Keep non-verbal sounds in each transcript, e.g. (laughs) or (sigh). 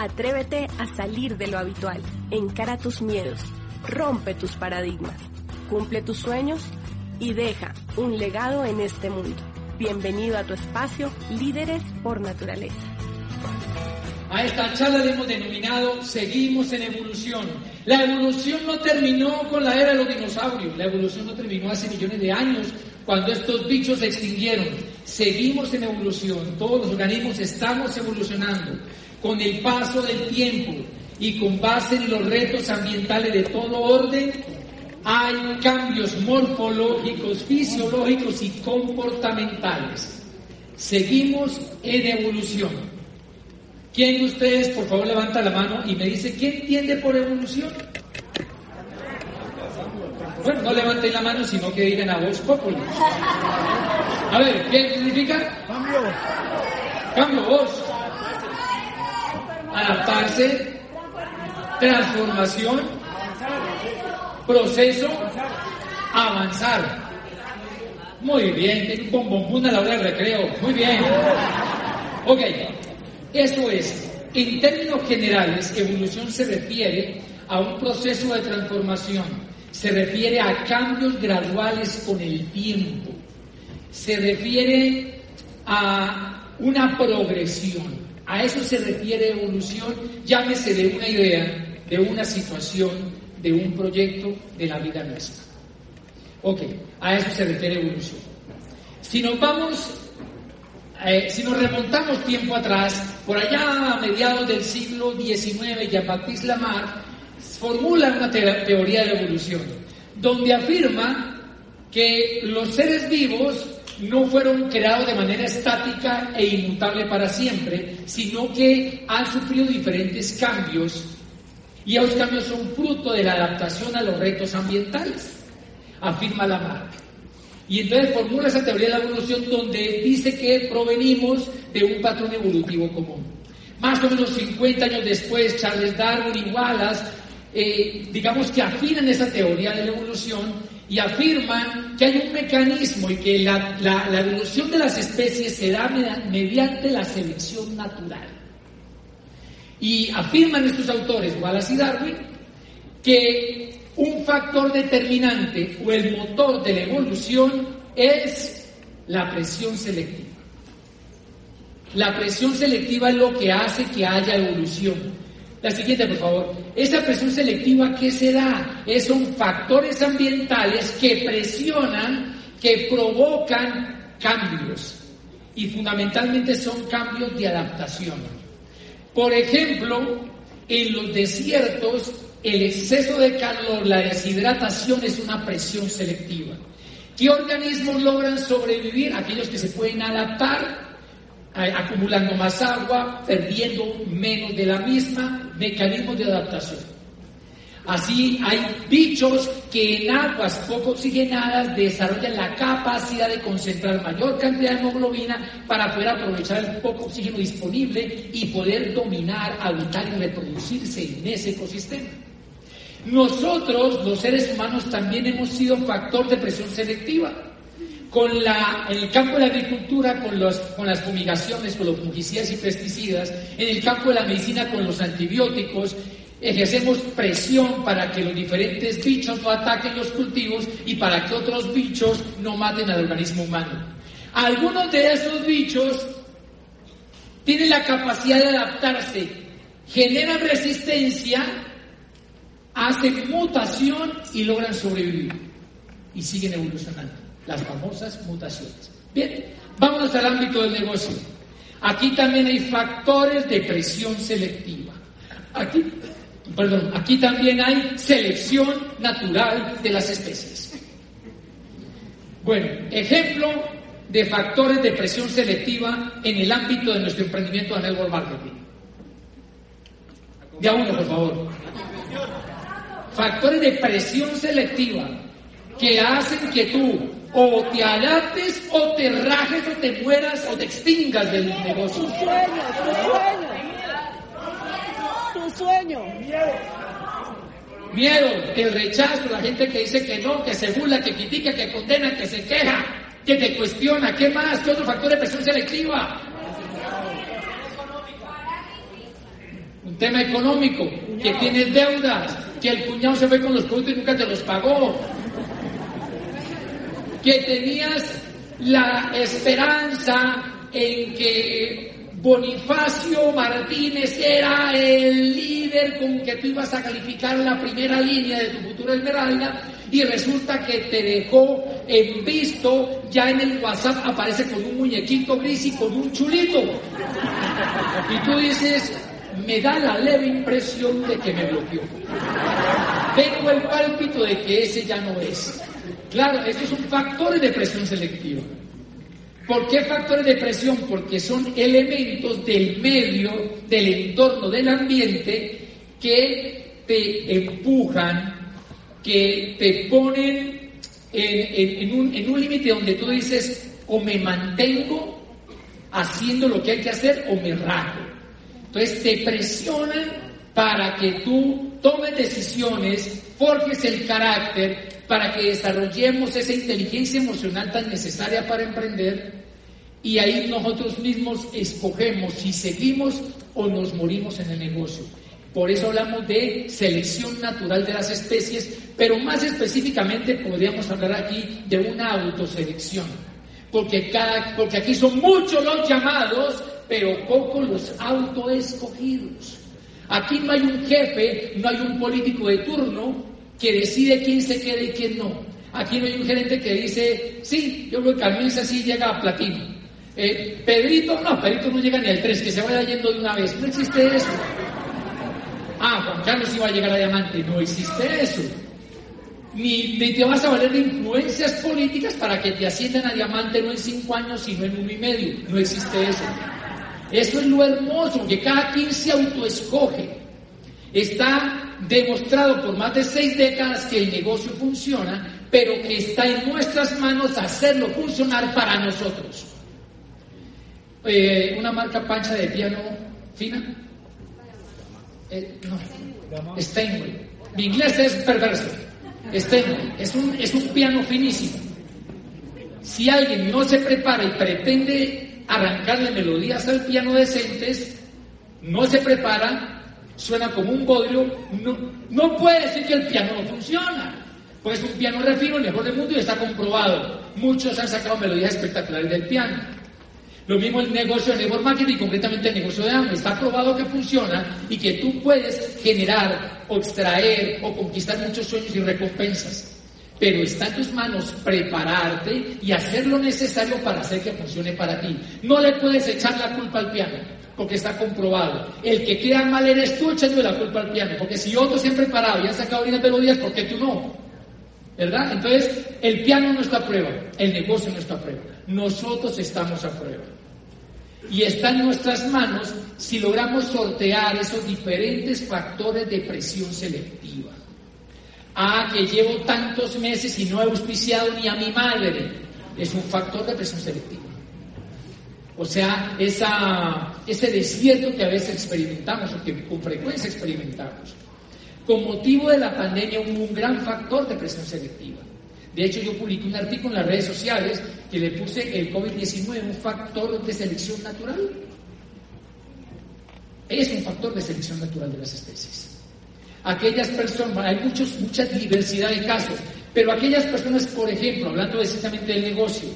Atrévete a salir de lo habitual, encara tus miedos, rompe tus paradigmas, cumple tus sueños y deja un legado en este mundo. Bienvenido a tu espacio Líderes por Naturaleza. A esta charla le hemos denominado Seguimos en evolución. La evolución no terminó con la era de los dinosaurios, la evolución no terminó hace millones de años cuando estos bichos se extinguieron. Seguimos en evolución, todos los organismos estamos evolucionando con el paso del tiempo y con base en los retos ambientales de todo orden, hay cambios morfológicos, fisiológicos y comportamentales. Seguimos en evolución. ¿Quién de ustedes, por favor, levanta la mano y me dice, ¿qué entiende por evolución? Bueno, no levanten la mano, sino que digan a voz popular. A ver, ¿qué significa? Cambio. Cambio, voz adaptarse, transformación, proceso, avanzar. Muy bien, un bombón a la hora del recreo. Muy bien. Ok, eso es. En términos generales, evolución se refiere a un proceso de transformación, se refiere a cambios graduales con el tiempo, se refiere a una progresión. A eso se refiere evolución, llámese de una idea, de una situación, de un proyecto, de la vida nuestra. Ok, a eso se refiere evolución. Si nos vamos, eh, si nos remontamos tiempo atrás, por allá a mediados del siglo XIX, Jean-Baptiste Lamarck formula una teoría de evolución, donde afirma que los seres vivos no fueron creados de manera estática e inmutable para siempre, sino que han sufrido diferentes cambios y esos cambios son fruto de la adaptación a los retos ambientales, afirma Lamarck. Y entonces formula esa teoría de la evolución donde dice que provenimos de un patrón evolutivo común. Más o menos 50 años después, Charles Darwin y Wallace, eh, digamos que afinan esa teoría de la evolución y afirman que hay un mecanismo y que la, evolución de las especies se da mediante la selección natural. Y afirman estos autores, Wallace y Darwin, que un factor determinante o el motor de la evolución es la presión selectiva. La presión selectiva es lo que hace que haya evolución. La siguiente, por favor. Esa presión selectiva, ¿qué será? Es, son factores ambientales que presionan, que provocan cambios. Y fundamentalmente son cambios de adaptación. Por ejemplo, en los desiertos, el exceso de calor, la deshidratación es una presión selectiva. ¿Qué organismos logran sobrevivir? Aquellos que se pueden adaptar acumulando más agua, perdiendo menos de la misma, mecanismos de adaptación. Así hay bichos que en aguas poco oxigenadas desarrollan la capacidad de concentrar mayor cantidad de hemoglobina para poder aprovechar el poco oxígeno disponible y poder dominar, habitar y reproducirse en ese ecosistema. Nosotros, los seres humanos, también hemos sido factor de presión selectiva con la, en el campo de la agricultura con, los, con las fumigaciones, con los fungicidas y pesticidas, en el campo de la medicina con los antibióticos, ejercemos presión para que los diferentes bichos no ataquen los cultivos y para que otros bichos no maten al organismo humano. Algunos de esos bichos tienen la capacidad de adaptarse, generan resistencia, hacen mutación y logran sobrevivir y siguen evolucionando las famosas mutaciones. Bien, vamos al ámbito del negocio. Aquí también hay factores de presión selectiva. Aquí, perdón, aquí también hay selección natural de las especies. Bueno, ejemplo de factores de presión selectiva en el ámbito de nuestro emprendimiento de network marketing. De a uno, por favor. Factores de presión selectiva que hacen que tú o te adaptes o te rajes o te mueras o te extingas del negocio. Tu sueño, tu sueño. Tu sueño. Miedo, el rechazo, la gente que dice que no, que se burla, que critica, que condena, que se queja, que te cuestiona. ¿Qué más? ¿Qué otro factor de presión selectiva? Un tema económico, que tienes deudas, que el cuñado se fue con los productos y nunca te los pagó. Que tenías la esperanza en que Bonifacio Martínez era el líder con que tú ibas a calificar la primera línea de tu futura esmeralda y resulta que te dejó en visto, ya en el WhatsApp aparece con un muñequito gris y con un chulito. Y tú dices, me da la leve impresión de que me bloqueó. Tengo el pálpito de que ese ya no es. Claro, estos son factores de presión selectiva. ¿Por qué factores de presión? Porque son elementos del medio, del entorno, del ambiente que te empujan, que te ponen en, un, un límite donde tú dices o me mantengo haciendo lo que hay que hacer o me rajo. Entonces te presionan para que tú tomes decisiones, forjes el carácter, para que desarrollemos esa inteligencia emocional tan necesaria para emprender y ahí nosotros mismos escogemos si seguimos o nos morimos en el negocio. Por eso hablamos de selección natural de las especies, pero más específicamente podríamos hablar aquí de una autoselección. Porque, cada, porque aquí son muchos los llamados, pero pocos los autoescogidos. Aquí no hay un jefe, no hay un político de turno que decide quién se quede y quién no. Aquí no hay un gerente que dice, sí, yo creo que menos así llega a platino. Eh, Pedrito, no, Pedrito no llega ni al 3, que se vaya yendo de una vez. No existe eso. Ah, Juan Carlos iba a llegar a diamante. No existe eso. Ni, ni, te vas a valer de influencias políticas para que te asciendan a diamante no en cinco años, sino en uno y medio. No existe eso. Eso es lo hermoso, que cada quien se autoescoge. Está demostrado por más de seis décadas que el negocio funciona, pero que está en nuestras manos hacerlo funcionar para nosotros. Eh, una marca pancha de piano fina. Eh, no. Mi inglés es perverso. Steinway es un, es un piano finísimo. Si alguien no se prepara y pretende arrancarle melodías al piano decentes, no se prepara, suena como un bodrio, no, no puede decir que el piano no funciona. Pues un piano refino, el mejor del mundo y está comprobado. Muchos han sacado melodías espectaculares del piano. Lo mismo el negocio de network marketing, concretamente el negocio de AMO. Está probado que funciona y que tú puedes generar o extraer o conquistar muchos sueños y recompensas. Pero está en tus manos prepararte y hacer lo necesario para hacer que funcione para ti. No le puedes echar la culpa al piano porque está comprobado. El que queda mal eres tú echando la culpa al piano, porque si otros se han preparado y han sacado bien melodías, ¿por qué tú no? ¿Verdad? Entonces, el piano no está a prueba, el negocio no está a prueba, nosotros estamos a prueba. Y está en nuestras manos si logramos sortear esos diferentes factores de presión selectiva. Ah, que llevo tantos meses y no he auspiciado ni a mi madre. Es un factor de presión selectiva. O sea, esa, ese desierto que a veces experimentamos o que con frecuencia experimentamos. Con motivo de la pandemia hubo un gran factor de presión selectiva. De hecho, yo publiqué un artículo en las redes sociales que le puse el COVID-19 un factor de selección natural. Es un factor de selección natural de las especies. Aquellas personas, hay muchos, mucha diversidad de casos, pero aquellas personas, por ejemplo, hablando exactamente del negocio,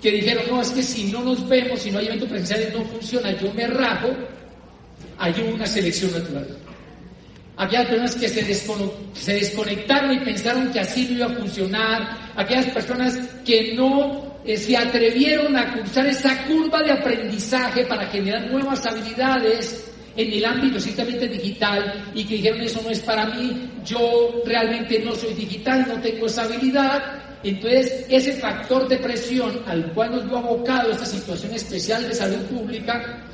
que dijeron, no, es que si no nos vemos, si no hay eventos presenciales, no funciona, yo me rajo, hay una selección natural. Aquellas personas que se, se desconectaron y pensaron que así no iba a funcionar, aquellas personas que no eh, se atrevieron a cruzar esa curva de aprendizaje para generar nuevas habilidades en el ámbito estrictamente digital y que dijeron eso no es para mí, yo realmente no soy digital, no tengo esa habilidad, entonces, ese factor de presión al cual nos vio abocado esta situación especial de salud pública,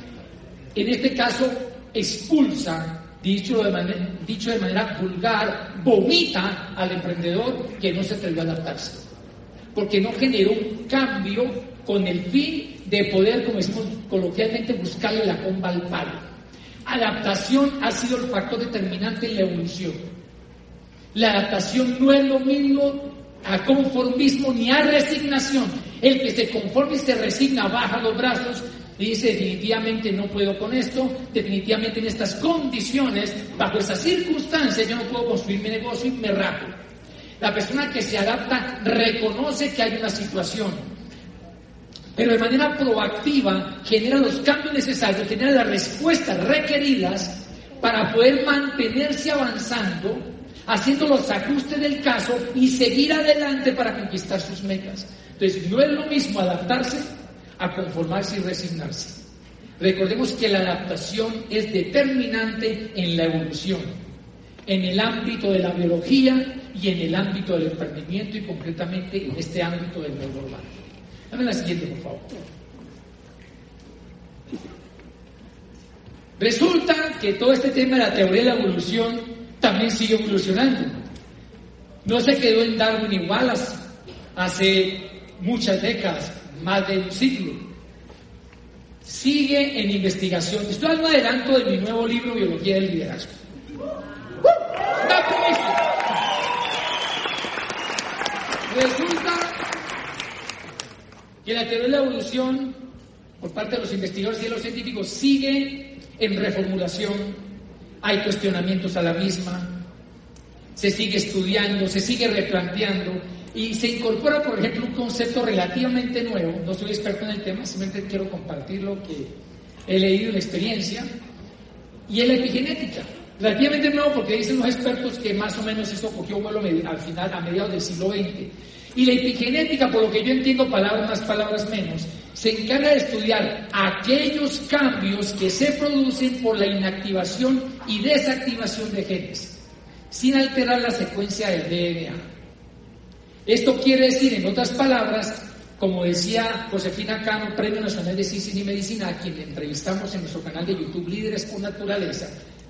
en este caso expulsa, dicho de, manera, dicho de manera vulgar, vomita al emprendedor que no se atrevió a adaptarse. Porque no generó un cambio con el fin de poder, como decimos coloquialmente, buscarle la comba al palo. Adaptación ha sido el factor determinante en la evolución. La adaptación no es lo mismo a conformismo ni a resignación. El que se conforma y se resigna, baja los brazos dice definitivamente no puedo con esto, definitivamente en estas condiciones, bajo esas circunstancias yo no puedo construir mi negocio y me rajo. La persona que se adapta reconoce que hay una situación, pero de manera proactiva genera los cambios necesarios, genera las respuestas requeridas para poder mantenerse avanzando, haciendo los ajustes del caso y seguir adelante para conquistar sus metas. Entonces, no es lo mismo adaptarse a conformarse y resignarse. Recordemos que la adaptación es determinante en la evolución, en el ámbito de la biología y en el ámbito del emprendimiento y concretamente en este ámbito del nuevo urbano. Dame la siguiente, por favor. Resulta que todo este tema de la teoría de la evolución también sigue evolucionando. No se quedó en Darwin y Wallace hace muchas décadas, más de un siglo. Sigue en investigación. Estoy dando adelanto de mi nuevo libro, Biología del Liderazgo. Resulta que la teoría de la evolución, por parte de los investigadores y de los científicos, sigue en reformulación. Hay cuestionamientos a la misma, se sigue estudiando, se sigue replanteando y se incorpora, por ejemplo, un concepto relativamente nuevo. No soy experto en el tema, simplemente quiero compartir lo que he leído en experiencia. Y es la epigenética. Relativamente nuevo porque dicen los expertos que más o menos esto cogió vuelo al final, a mediados del siglo XX. Y la epigenética, por lo que yo entiendo, palabras más, palabras menos, se encarga de estudiar aquellos cambios que se producen por la inactivación y desactivación de genes, sin alterar la secuencia del DNA. Esto quiere decir, en otras palabras, como decía Josefina Cano, Premio Nacional de Ciencia y Medicina, a quien entrevistamos en nuestro canal de YouTube Líderes por Naturaleza,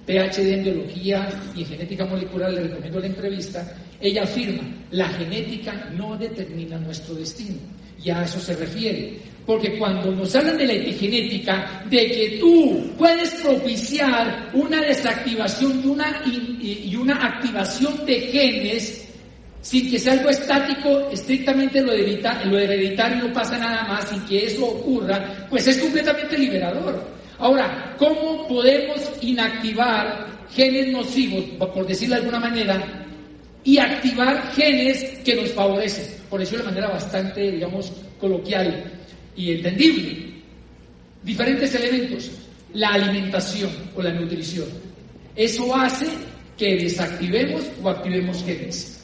PhD en Biología y en Genética Molecular, le recomiendo la entrevista, ella afirma, la genética no determina nuestro destino. Y a eso se refiere. Porque cuando nos hablan de la epigenética, de que tú puedes propiciar una desactivación y una, y una activación de genes sin que sea algo estático, estrictamente lo, lo hereditario no pasa nada más, sin que eso ocurra, pues es completamente liberador. Ahora, ¿cómo podemos inactivar genes nocivos, por decirlo de alguna manera, y activar genes que nos favorecen? Por eso de manera bastante, digamos, coloquial y entendible. Diferentes elementos. La alimentación o la nutrición. Eso hace que desactivemos o activemos genes.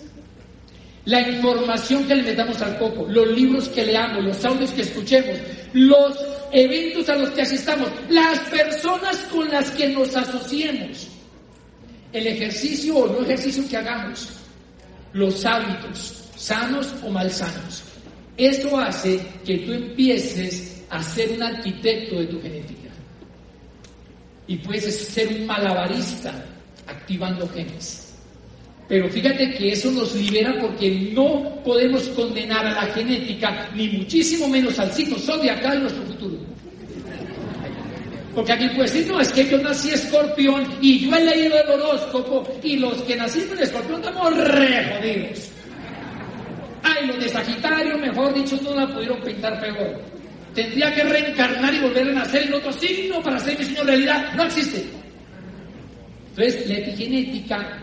La información que le metamos al coco, los libros que leamos, los audios que escuchemos, los eventos a los que asistamos, las personas con las que nos asociemos, el ejercicio o no ejercicio que hagamos, los hábitos, sanos o malsanos. Eso hace que tú empieces a ser un arquitecto de tu genética. Y puedes ser un malabarista activando genes. Pero fíjate que eso nos libera porque no podemos condenar a la genética, ni muchísimo menos al signo zodiacal nuestro futuro. Porque aquí puede decir, no, es que yo nací escorpión y yo he leído el horóscopo y los que nacimos en escorpión estamos re jodidos. Ay, los de Sagitario, mejor dicho, no la pudieron pintar peor. Tendría que reencarnar y volver a nacer en otro signo para ser mi signo realidad. No existe. Entonces, la epigenética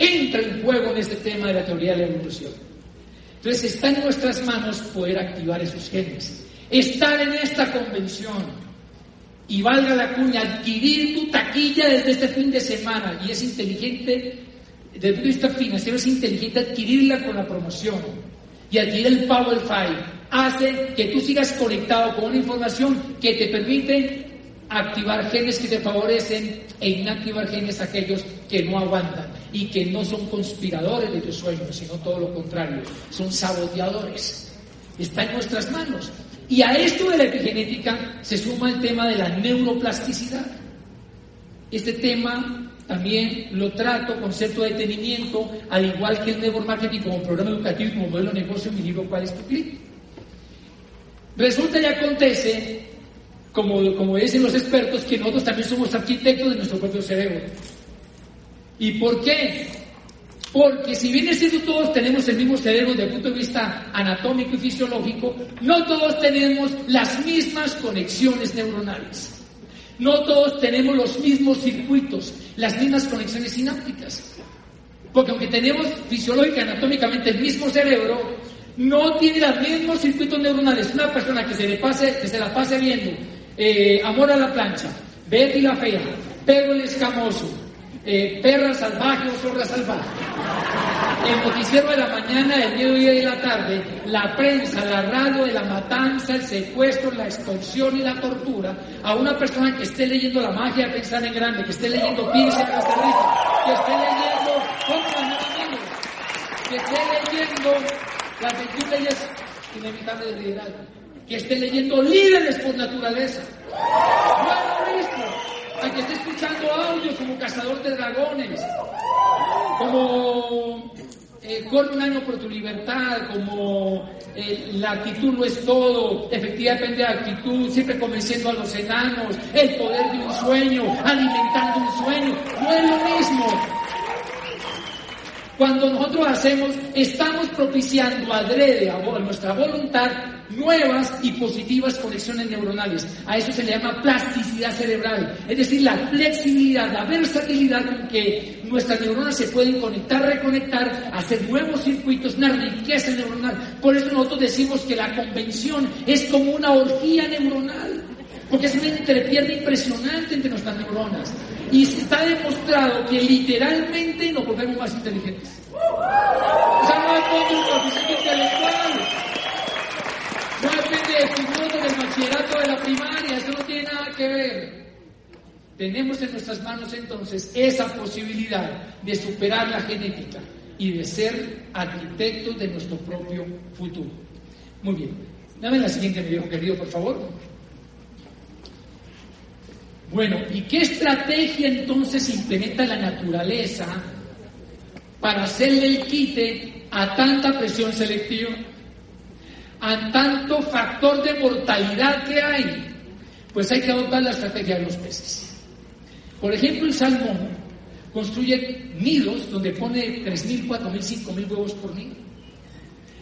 entra en juego en este tema de la teoría de la evolución. Entonces está en nuestras manos poder activar esos genes, estar en esta convención. Y valga la cuña, adquirir tu taquilla desde este fin de semana. Y es inteligente, desde el punto de vista financiero es inteligente adquirirla con la promoción. Y adquirir el Powerfy hace que tú sigas conectado con una información que te permite activar genes que te favorecen e inactivar genes aquellos que no aguantan y que no son conspiradores de tus sueños, sino todo lo contrario, son saboteadores. Está en nuestras manos. Y a esto de la epigenética se suma el tema de la neuroplasticidad. Este tema también lo trato con cierto detenimiento, al igual que el network marketing como programa educativo y como modelo de negocio en mi libro ¿Cuál es tu clic? Resulta y acontece como, como dicen los expertos, que nosotros también somos arquitectos de nuestro propio cerebro. ¿Y por qué? Porque si bien es cierto todos tenemos el mismo cerebro desde el punto de vista anatómico y fisiológico, no todos tenemos las mismas conexiones neuronales. No todos tenemos los mismos circuitos, las mismas conexiones sinápticas. Porque aunque tenemos fisiológica anatómicamente el mismo cerebro, no tiene los mismos circuitos neuronales. Una persona que se, le pase, que se la pase viendo eh, Amor a la plancha, Betty la fea, Pedro el escamoso, eh, perra salvaje o zorra salvaje. El noticiero de la mañana, el mediodía y la tarde, la prensa, la radio de la matanza, el secuestro, la extorsión y la tortura a una persona que esté leyendo la magia de pensar en grande, que esté leyendo Pince Rica, que esté leyendo que esté leyendo las 21 leyes inevitables del liderazgo, que esté leyendo líderes por naturaleza. No lo a que esté escuchando audios como Cazador de Dragones, como eh, Corre un año por tu libertad, como eh, la actitud no es todo, efectivamente depende de la actitud, siempre convenciendo a los enanos, el poder de un sueño, alimentando un sueño, no es lo mismo. Cuando nosotros hacemos, estamos propiciando adrede a nuestra voluntad nuevas y positivas conexiones neuronales. A eso se le llama plasticidad cerebral, es decir, la flexibilidad, la versatilidad con que nuestras neuronas se pueden conectar, reconectar, hacer nuevos circuitos, una riqueza neuronal. Por eso nosotros decimos que la convención es como una orgía neuronal, porque es una entrepierna impresionante entre nuestras neuronas. Y está demostrado que literalmente nos volvemos más inteligentes. O sea, no es un intelectual. No depende de tu del bachillerato de la primaria, eso no tiene nada que ver. Tenemos en nuestras manos entonces esa posibilidad de superar la genética y de ser arquitectos de nuestro propio futuro. Muy bien. Dame la siguiente, mi viejo querido, por favor. Bueno, ¿y qué estrategia entonces implementa la naturaleza para hacerle el quite a tanta presión selectiva, a tanto factor de mortalidad que hay? Pues hay que adoptar la estrategia de los peces. Por ejemplo, el salmón construye nidos donde pone 3.000, 4.000, 5.000 huevos por nido.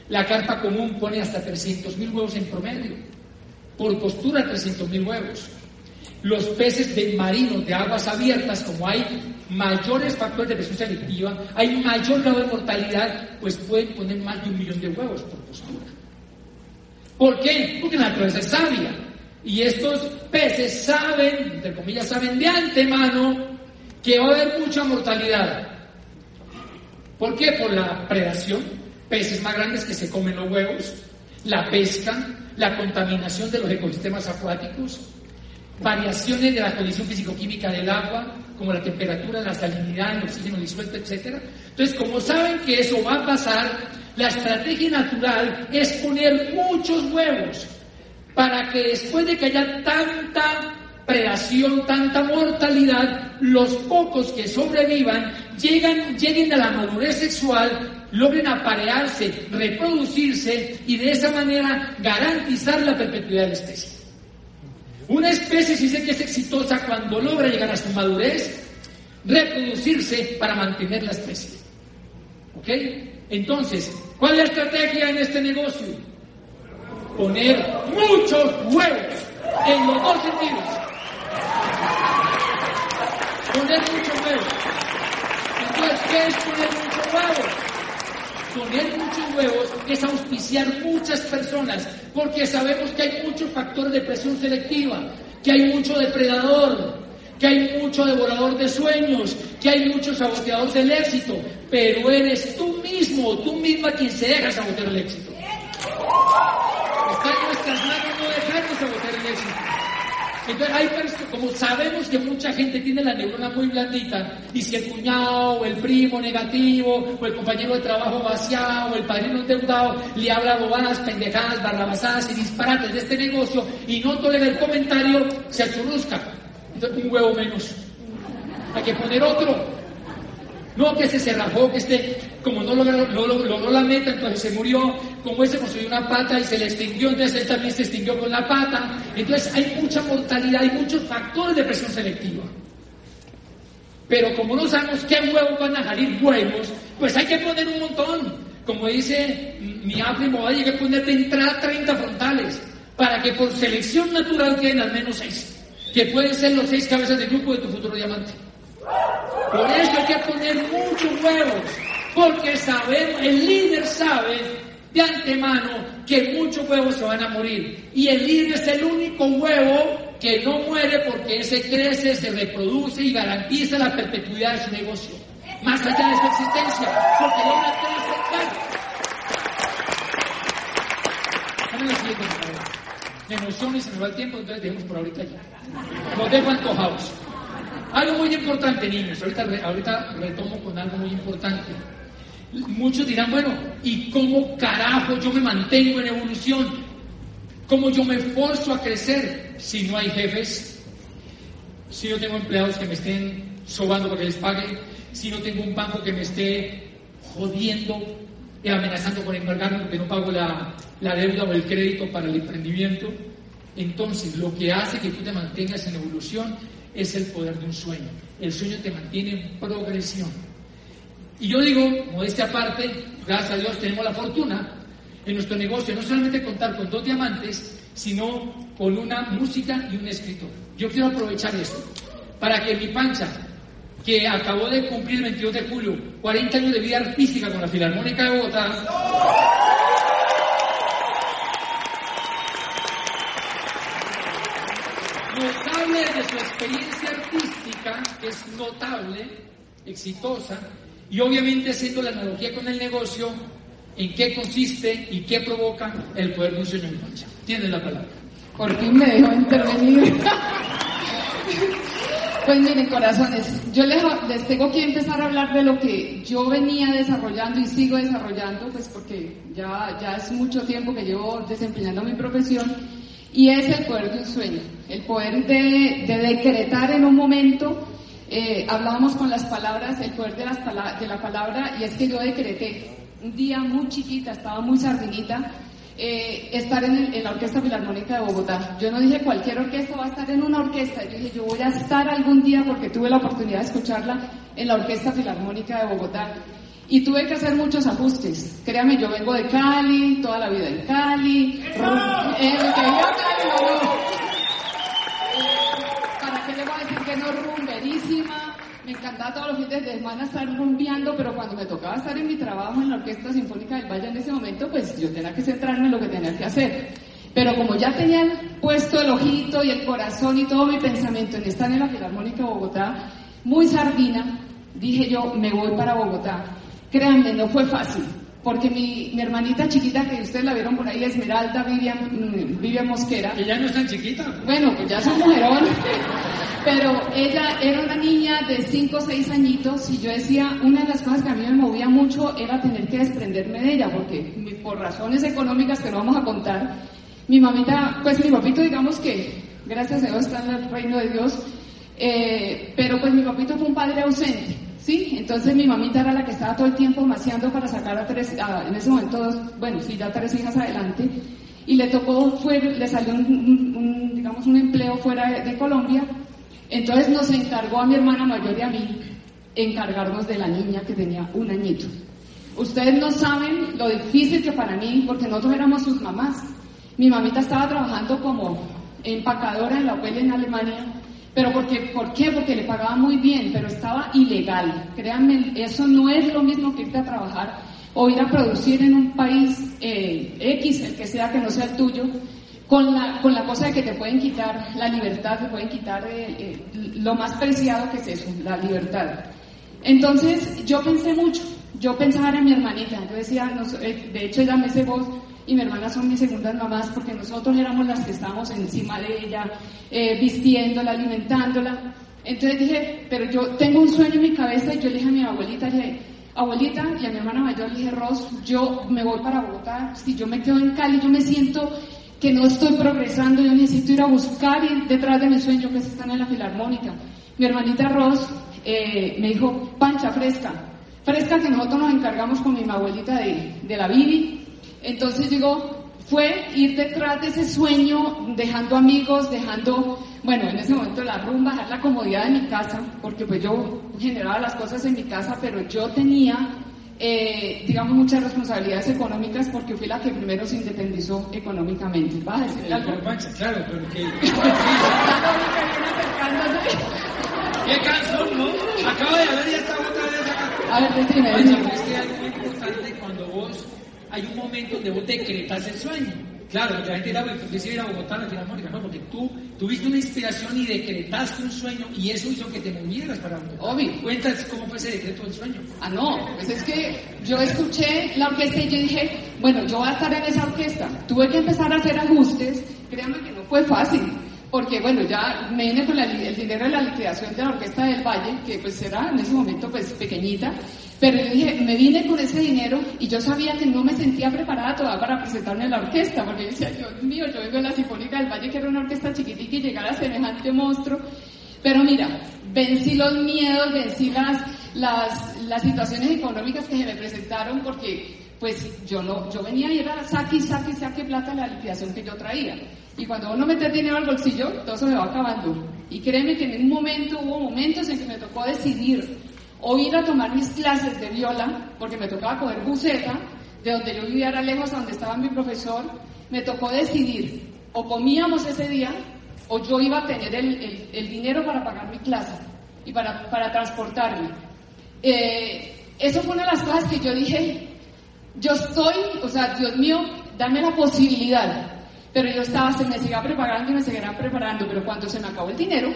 La carpa común pone hasta 300.000 huevos en promedio. Por postura, 300.000 huevos. Los peces de marinos de aguas abiertas, como hay mayores factores de presión selectiva, hay mayor grado de mortalidad, pues pueden poner más de un millón de huevos por postura. ¿Por qué? Porque la naturaleza es sabia. Y estos peces saben, entre comillas, saben de antemano que va a haber mucha mortalidad. ¿Por qué? Por la predación, peces más grandes que se comen los huevos, la pesca, la contaminación de los ecosistemas acuáticos, variaciones de la condición físico-química del agua, como la temperatura, la salinidad, el oxígeno disuelto, etc. Entonces, como saben que eso va a pasar, la estrategia natural es poner muchos huevos para que después de que haya tanta predación, tanta mortalidad, los pocos que sobrevivan llegan, lleguen a la madurez sexual, logren aparearse, reproducirse y de esa manera garantizar la perpetuidad de la especie. Una especie se dice que es exitosa cuando logra llegar a su madurez, reproducirse para mantener la especie. ¿Ok? Entonces, ¿cuál es la estrategia en este negocio? Poner muchos huevos en los dos sentidos. Poner muchos huevos. Entonces, ¿qué es poner muchos huevos? poner muchos huevos es auspiciar muchas personas, porque sabemos que hay muchos factores de presión selectiva, que hay mucho depredador, que hay mucho devorador de sueños, que hay mucho saboteador del éxito, pero eres tú mismo, tú misma quien se deja sabotear el éxito. Está en nuestras manos no dejarnos sabotear el éxito. Entonces, hay como sabemos que mucha gente tiene la neurona muy blandita, y si el cuñado, o el primo negativo, o el compañero de trabajo vaciado, o el padrino endeudado, le habla bobadas, pendejadas, barrabasadas y disparates de este negocio, y no tolera el comentario, se achurrusca. Un huevo menos. Hay que poner otro. No que ese se rajó, que este, como no logró, la meta, entonces se murió, como ese construyó una pata y se le extinguió, entonces él también se extinguió con la pata. Entonces hay mucha mortalidad, hay muchos factores de presión selectiva. Pero como no sabemos qué huevos van a salir huevos, Pues hay que poner un montón. Como dice mi primo, hay que poner de entrada 30 frontales para que por selección natural queden al menos 6, que pueden ser los 6 cabezas de grupo de tu futuro diamante. Por eso hay que poner muchos huevos, porque sabemos, el líder sabe de antemano que muchos huevos se van a morir. Y el líder es el único huevo que no muere porque ese crece, se reproduce y garantiza la perpetuidad de su negocio, más allá de su existencia, porque logra trascender. Me emociona y se me va el tiempo, entonces dejemos por ahorita ya. Los dejo antojados. Algo muy importante, niños, ahorita, ahorita retomo con algo muy importante. Muchos dirán, bueno, ¿y cómo carajo yo me mantengo en evolución? ¿Cómo yo me esfuerzo a crecer si no hay jefes? Si no tengo empleados que me estén sobando para que les pague, si no tengo un banco que me esté jodiendo y amenazando con embargarme porque no pago la, la deuda o el crédito para el emprendimiento. Entonces, lo que hace que tú te mantengas en evolución es el poder de un sueño. El sueño te mantiene en progresión. Y yo digo, modestia aparte, gracias a Dios tenemos la fortuna en nuestro negocio no solamente contar con dos diamantes, sino con una música y un escritor. Yo quiero aprovechar esto para que mi pancha, que acabó de cumplir el 22 de julio 40 años de vida artística con la Filarmónica de Bogotá, notable de su experiencia artística, que es notable, exitosa, y obviamente haciendo la analogía con el negocio, en qué consiste y qué provoca el poder de un sueño en mancha. Tiene la palabra. Por fin me dejó intervenir. (laughs) pues miren, corazones, yo les, tengo que empezar a hablar de lo que yo venía desarrollando y sigo desarrollando, pues porque ya, ya es mucho tiempo que llevo desempeñando mi profesión, y es el poder de un sueño, el poder de, de decretar en un momento eh, hablábamos con las palabras, el poder de, las de la palabra, y es que yo decreté. Un día muy chiquita, estaba muy sardinita, eh, estar en, la Orquesta Filarmónica de Bogotá. Yo no dije cualquier orquesta va a estar en una orquesta, yo dije yo voy a estar algún día porque tuve la oportunidad de escucharla en la Orquesta Filarmónica de Bogotá. Y tuve que hacer muchos ajustes. Créame, yo vengo de Cali, toda la vida en Cali. Eh, ¿Para qué le voy a decir que no rumberísima? Me encantaba todos los fines de semana estar rumbeando, pero cuando me tocaba estar en mi trabajo en la Orquesta Sinfónica del Valle en ese momento, pues yo tenía que centrarme en lo que tenía que hacer. Pero como ya tenía puesto el ojito y el corazón y todo mi pensamiento en estar en la Filarmónica de Bogotá, muy sardina, dije yo, me voy para Bogotá. Créanme, no fue fácil, porque mi, mi hermanita chiquita, que ustedes la vieron por ahí, Esmeralda Vivian, mm, Vivian Mosquera. Ella no es tan chiquita. Bueno, pues ya es un mujerón. Pero ella era una niña de 5 o 6 añitos y yo decía, una de las cosas que a mí me movía mucho era tener que desprenderme de ella, porque por razones económicas que no vamos a contar, mi mamita, pues mi papito digamos que, gracias a Dios está en el reino de Dios, eh, pero pues mi papito fue un padre ausente, ¿sí? Entonces mi mamita era la que estaba todo el tiempo maciando para sacar a tres, en ese momento, bueno, sí, ya tres hijas adelante, y le tocó, fue, le salió un, digamos, un empleo fuera de Colombia, entonces nos encargó a mi hermana mayor y a mí encargarnos de la niña que tenía un añito. Ustedes no saben lo difícil que para mí, porque nosotros éramos sus mamás. Mi mamita estaba trabajando como empacadora en la Opel en Alemania, pero porque, ¿por qué? Porque le pagaba muy bien, pero estaba ilegal. Créanme, eso no es lo mismo que irte a trabajar o ir a producir en un país eh, X, el que sea que no sea el tuyo, con la, con la cosa de que te pueden quitar la libertad, te pueden quitar eh, eh, lo más preciado que es eso, la libertad. Entonces yo pensé mucho, yo pensaba en mi hermanita, yo decía, eh, de hecho ella me hace voz y mi hermana son mis segundas mamás porque nosotros éramos las que estábamos encima de ella, vistiéndola, alimentándola. Entonces dije, pero yo tengo un sueño en mi cabeza y yo le dije a mi abuelita, le abuelita y a mi hermana mayor le dije, Ros, yo me voy para Bogotá, si yo me quedo en Cali, yo me siento que no estoy progresando, yo necesito ir a buscar y detrás de mi sueño que están en la filarmónica. Mi hermanita Ross eh, me dijo, pancha fresca, fresca que nosotros nos encargamos con mi abuelita de, de la Bibi. Entonces digo, fue ir detrás de ese sueño, dejando amigos, dejando, bueno, en ese momento la rumba, dejar la comodidad de mi casa, porque pues yo generaba las cosas en mi casa, pero yo tenía eh, digamos, muchas responsabilidades económicas porque fui la que primero se independizó económicamente. ¿Vas a decir algo? claro, pero que... (laughs) ¿Qué canción, no? Acaba de haber y está otra vez acá. A ver, decime, decime. Es que hay muy importante cuando vos, hay un momento donde vos decretas el sueño. Claro, la gente dirá, ¿por qué se ir a Bogotá la Filarmónica? No, porque tú tuviste una inspiración y decretaste un sueño y eso hizo que te movieras para donde. Obvio. Cuéntanos cómo fue ese decreto del sueño. Ah, no, pues es que yo escuché la orquesta y yo dije, bueno, yo voy a estar en esa orquesta. Tuve que empezar a hacer ajustes, créanme que no fue fácil porque bueno, ya me vine con el dinero de la liquidación de la Orquesta del Valle, que pues era en ese momento pues pequeñita, pero yo dije, me vine con ese dinero y yo sabía que no me sentía preparada todavía para presentarme en la orquesta, porque yo decía, Dios mío, yo vengo de la Sinfónica del Valle, que era una orquesta chiquitica y llegar a semejante monstruo. Pero mira, vencí los miedos, vencí las, las, las situaciones económicas que se me presentaron porque pues yo no, yo venía y era saque, saque, saque plata la liquidación que yo traía. Y cuando uno mete dinero al bolsillo, todo se me va acabando. Y créeme que en un momento, hubo momentos en que me tocó decidir o ir a tomar mis clases de viola, porque me tocaba coger buceta, de donde yo vivía era lejos, a donde estaba mi profesor, me tocó decidir, o comíamos ese día, o yo iba a tener el, el, dinero para pagar mi clase y para, para transportarme. Eh, eso fue una de las cosas que yo dije, yo estoy, o sea, Dios mío, dame la posibilidad. Pero yo estaba, se me seguía preparando y me seguirán preparando, pero cuando se me acabó el dinero,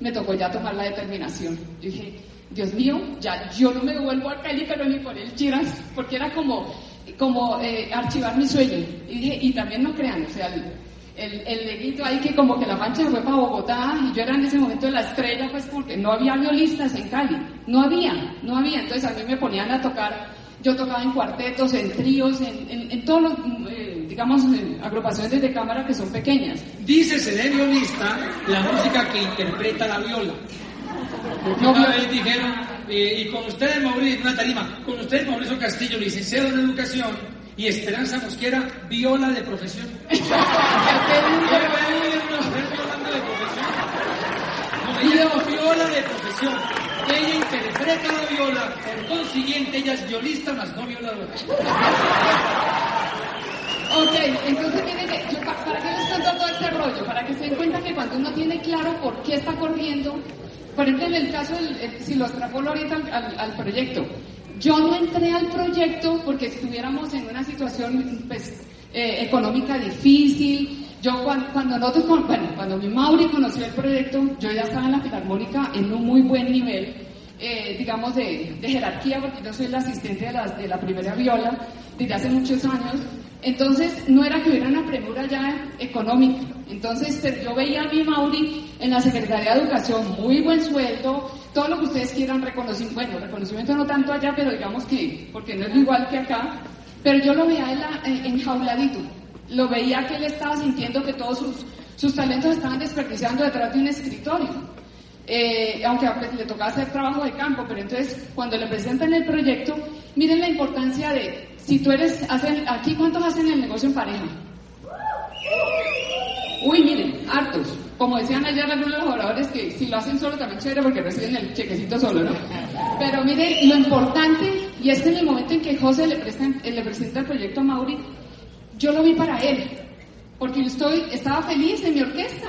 me tocó ya tomar la determinación. Yo dije, Dios mío, ya yo no me devuelvo a Cali, pero ni por el Chiras, porque era como, como eh, archivar mi sueño. Y dije, y también no crean, o sea, el, el, el ahí que como que la mancha fue para Bogotá y yo era en ese momento la estrella, pues porque no había violistas en Cali, no había, no había, entonces a mí me ponían a tocar yo tocaba en cuartetos, en tríos, en, en, en todos los, eh, digamos, agrupaciones de cámara que son pequeñas. Dice de violista la música que interpreta la viola. No, una vez dijeron, eh, y con ustedes Mauricio, una tarima, con ustedes Mauricio Castillo, licenciado en educación, y Esperanza Mosquera, viola de profesión. (laughs) viola de profesión. Ella interpreta la viola, por consiguiente ella es violista más no violadora. Ok, entonces miren, yo, ¿para qué les cuento todo este rollo? Para que se den cuenta que cuando uno tiene claro por qué está corriendo, por ejemplo en el caso, del, si lo extrapolo ahorita al, al, proyecto, yo no entré al proyecto porque estuviéramos en una situación pues, eh, económica difícil, yo cuando, nosotros, bueno, cuando mi Mauri conoció el proyecto, yo ya estaba en la Filarmónica en un muy buen nivel, eh, digamos, de, jerarquía, porque yo soy la asistente de la, de la primera viola desde hace muchos años. Entonces, no era que hubiera una premura ya económica. Entonces, yo veía a mi Mauri en la Secretaría de Educación, muy buen sueldo, todo lo que ustedes quieran, reconocimiento, bueno, reconocimiento no tanto allá, pero digamos que, porque no es igual que acá, pero yo lo veía en enjauladito lo veía que él estaba sintiendo que todos sus, sus talentos estaban desperdiciando detrás de un escritorio. Eh, aunque le tocaba hacer trabajo de campo, pero entonces cuando le presentan el proyecto, miren la importancia de, si tú eres, hacen, aquí cuántos hacen el negocio en pareja. Uy, miren, hartos. Como decían ayer algunos de los oradores que si lo hacen solo también chévere porque reciben el chequecito solo, ¿no? Pero miren, lo importante, y es que en el momento en que José le, le presenta el proyecto a Mauri, yo lo vi para él, porque yo estoy, estaba feliz en mi orquesta,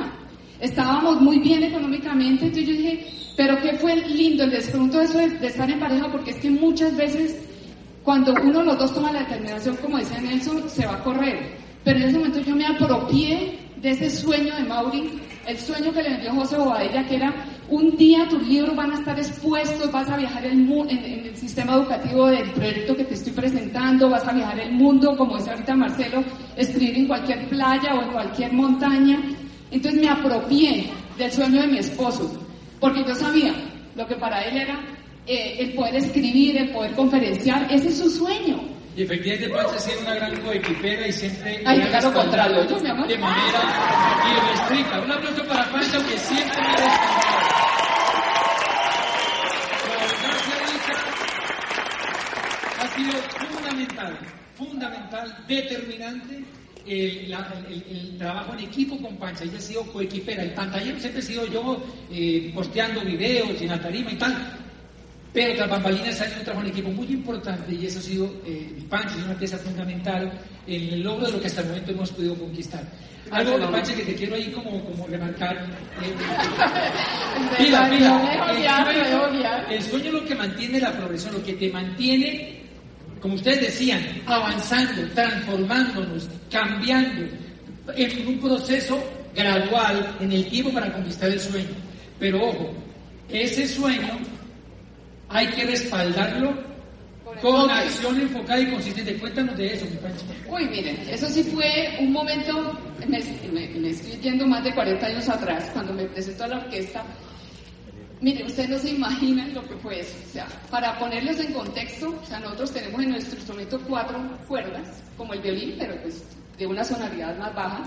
estábamos muy bien económicamente, entonces yo dije, pero qué fue lindo, el pregunto eso de, estar en pareja, porque es que muchas veces cuando uno de los dos toma la determinación, como decía Nelson, se va a correr, pero en ese momento yo me apropié de ese sueño de Mauri, el sueño que le dio José Bobadilla, que era un día tus libros van a estar expuestos, vas a viajar el en, en, el sistema educativo del proyecto que te estoy presentando, vas a viajar el mundo, como dice ahorita Marcelo, escribir en cualquier playa o en cualquier montaña. Entonces me apropié del sueño de mi esposo, porque yo sabía lo que para él era eh, el poder escribir, el poder conferenciar, ese es su sueño. Y efectivamente Pancha ha sido una gran coequipera y siempre Ay, lo contrario, yo, mi amor. de manera irrestricta. Un aplauso para Pancha que siempre me ha ha sido fundamental, fundamental, determinante el, el, trabajo en equipo con Pancha. Ella ha sido coequipera. El pantallero siempre he sido yo eh, posteando videos en la tarima y tal. Pero tras bambalinas hay trabajo en equipo muy importante y eso ha sido, eh, Pancho es una pieza fundamental en el logro de lo que hasta el momento hemos podido conquistar. Algo de Pancho que te quiero ahí como, como remarcar. Eh, (laughs) pila, pila. El sueño es lo que mantiene la progresión, lo que te mantiene, como ustedes decían, avanzando, transformándonos, cambiando, en un proceso gradual en el tiempo para conquistar el sueño. Pero ojo, ese sueño hay que respaldarlo con acción enfocada y consistente. Cuéntanos de eso, mi Pancho. Uy, miren, eso sí fue un momento, me, estoy yendo más de 40 años atrás, cuando me presentó a la orquesta. Miren, ustedes no se imaginan lo que fue eso. O sea, para ponerles en contexto, o sea, nosotros tenemos en nuestro instrumento cuatro cuerdas, como el violín, pero pues de una sonoridad más baja.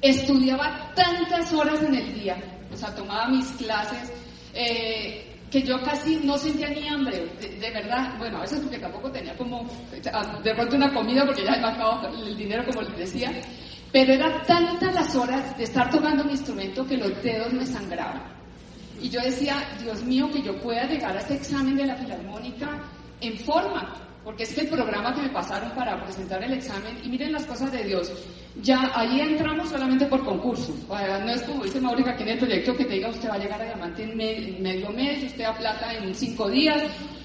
Estudiaba tantas horas en el día, o sea, tomaba mis clases, eh, que yo casi no sentía ni hambre, de, verdad, bueno, a veces porque tampoco tenía como, de pronto una comida porque ya he bajado el dinero como les decía, pero era tantas las horas de estar tocando mi instrumento que los dedos me sangraban. Y yo decía, Dios mío, que yo pueda llegar a este examen de la filarmónica en forma, porque es que el programa que me pasaron para presentar el examen, y miren las cosas de Dios, ya ahí entramos solamente por concurso. No es como dice Mauricio aquí en el proyecto que te diga usted va a llegar a diamante en, medio mes, usted a plata en cinco días.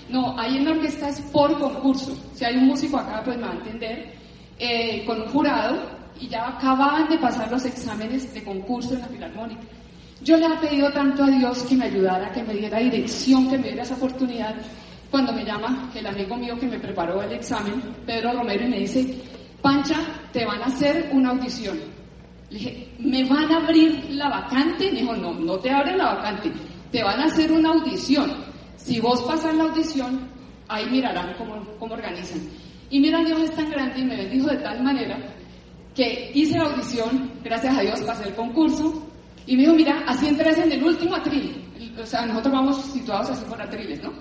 No, ahí en la orquesta es por concurso. Si hay un músico acá, pues me va a entender, eh, con un jurado, y ya acababan de pasar los exámenes de concurso en la Filarmónica. Yo le he pedido tanto a Dios que me ayudara, que me diera dirección, que me diera esa oportunidad, cuando me llama el amigo mío que me preparó el examen, Pedro Romero, y me dice, Pancha, te van a hacer una audición. Le dije, ¿me van a abrir la vacante? Me dijo, no, no te abren la vacante, te van a hacer una audición. Si vos pasas la audición, ahí mirarán cómo, cómo organizan. Y mira, Dios es tan grande y me bendijo de tal manera que hice la audición, gracias a Dios pasé el concurso, y me dijo, mira, así entras en el último atril. O sea, nosotros vamos situados así por atriles, ¿no?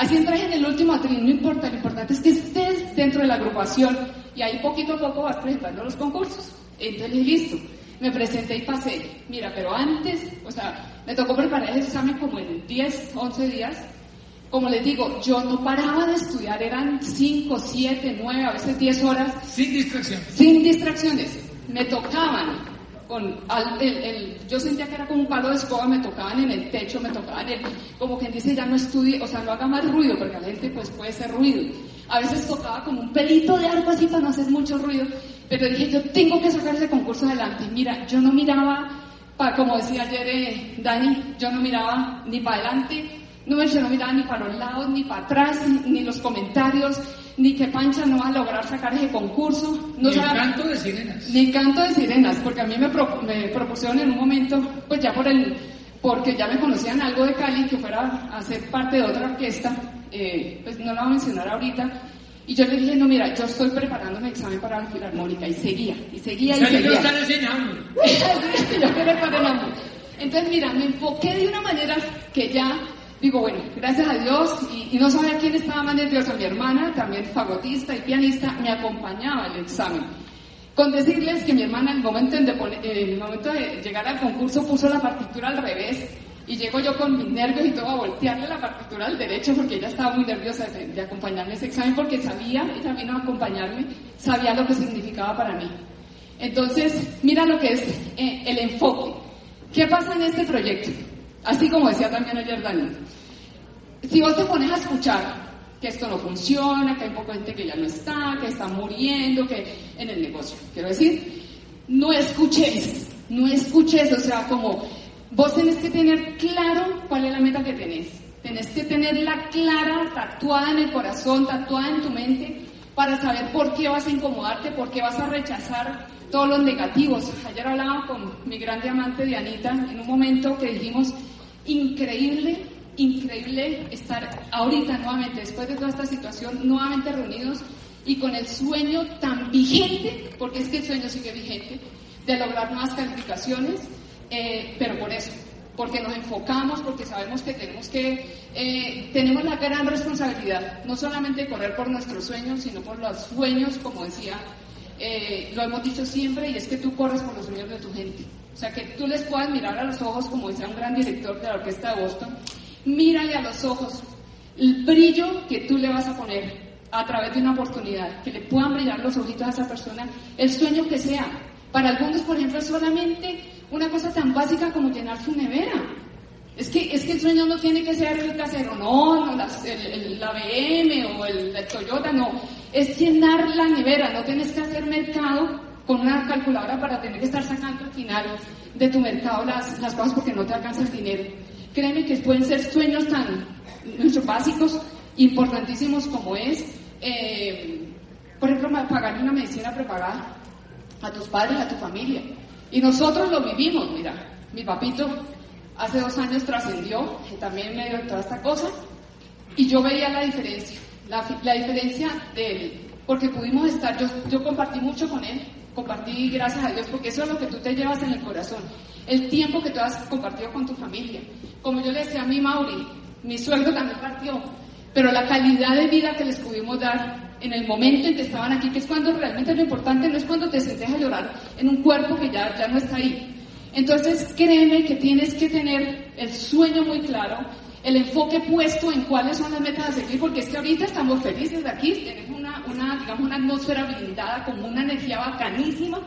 Así entras en el último atril, no importa, lo importante es que estés dentro de la agrupación y ahí poquito a poco vas presentando los concursos. Entonces, listo, me presenté y pasé. Mira, pero antes, o sea, me tocó preparar el examen como en 10, 11 días. Como les digo, yo no paraba de estudiar, eran 5, 7, 9, a veces 10 horas. Sin distracciones. Sin distracciones. Me tocaban el, yo sentía que era como un palo de escoba, me tocaban en el techo, me tocaban el, como quien dice, ya no estudie, o sea, no haga más ruido, porque a la gente pues puede ser ruido. A veces tocaba como un pelito de algo así para no hacer mucho ruido, pero dije, yo tengo que sacar ese concurso adelante. Mira, yo no miraba, para, como decía ayer eh, Dani, yo no miraba ni para adelante, no, yo no miraba ni para los lados, ni para atrás, ni los comentarios, ni que Pancha no va a lograr sacar ese concurso. No ni canto de sirenas. Ni canto de sirenas, porque a mí me, me propusieron en un momento, pues ya por el, porque ya me conocían algo de Cali, que fuera a ser parte de otra orquesta, eh, pues no la voy a mencionar ahorita, y yo le dije, no, mira, yo estoy preparando mi examen para la filarmónica, y seguía, y seguía, y seguía. están (laughs) enseñando. Entonces, mira, me enfoqué de una manera que ya digo, bueno, gracias a Dios, y, no sabía quién estaba más nervioso, mi hermana, también fagotista y pianista, me acompañaba el examen. Con decirles que mi hermana en el momento, el momento de llegar al concurso puso la partitura al revés y llego yo con mis nervios y todo a voltearle la partitura al derecho porque ella estaba muy nerviosa de, acompañarme a ese examen porque sabía, ella vino a acompañarme, sabía lo que significaba para mí. Entonces, mira lo que es eh, el enfoque. ¿Qué pasa en este proyecto? Así como decía también ayer Daniel. Si vos te pones a escuchar que esto no funciona, que hay poca gente que ya no está, que está muriendo, que en el negocio, quiero decir, no escuches, no escuches, o sea, como vos tenés que tener claro cuál es la meta que tenés, tenés que tenerla clara, tatuada en el corazón, tatuada en tu mente, para saber por qué vas a incomodarte, por qué vas a rechazar todos los negativos. Ayer hablaba con mi gran diamante Dianita en un momento que dijimos, increíble, increíble estar ahorita nuevamente, después de toda esta situación, nuevamente reunidos y con el sueño tan vigente, porque es que el sueño sigue vigente, de lograr nuevas calificaciones, eh, pero por eso, porque nos enfocamos, porque sabemos que tenemos que, eh, tenemos la gran responsabilidad, no solamente correr por nuestros sueños, sino por los sueños, como decía eh, lo hemos dicho siempre, y es que tú corres por los sueños de tu gente. O sea, que tú les puedas mirar a los ojos, como decía un gran director de la Orquesta de Boston, mírale a los ojos el brillo que tú le vas a poner a través de una oportunidad, que le puedan brillar los ojitos a esa persona, el sueño que sea. Para algunos, por ejemplo, es solamente una cosa tan básica como llenar su nevera. Es que, es que el sueño no tiene que ser el casero, no, no la, la BM o el, el, Toyota, no. Es llenar la nevera, no tienes que hacer mercado con una calculadora para tener que estar sacando al final de tu mercado las, las cosas porque no te alcanza el dinero. Créeme que pueden ser sueños tan nuestros básicos, importantísimos como es, eh, por ejemplo, pagar una medicina prepagada a tus padres, a tu familia. Y nosotros lo vivimos, mira, mi papito hace dos años trascendió, que también me dio toda esta cosa, y yo veía la diferencia, la, la diferencia de él, porque pudimos estar, yo, yo compartí mucho con él, compartí gracias a Dios, porque eso es lo que tú te llevas en el corazón, el tiempo que tú has compartido con tu familia. Como yo le decía a mi Mauri, mi sueldo también partió, pero la calidad de vida que les pudimos dar en el momento en que estaban aquí, que es cuando realmente lo importante no es cuando te sientes a llorar en un cuerpo que ya, ya no está ahí. Entonces créeme que tienes que tener el sueño muy claro, el enfoque puesto en cuáles son las metas a seguir, porque es que ahorita estamos felices de aquí, tenemos una, una, digamos, una atmósfera blindada, como una energía bacanísima,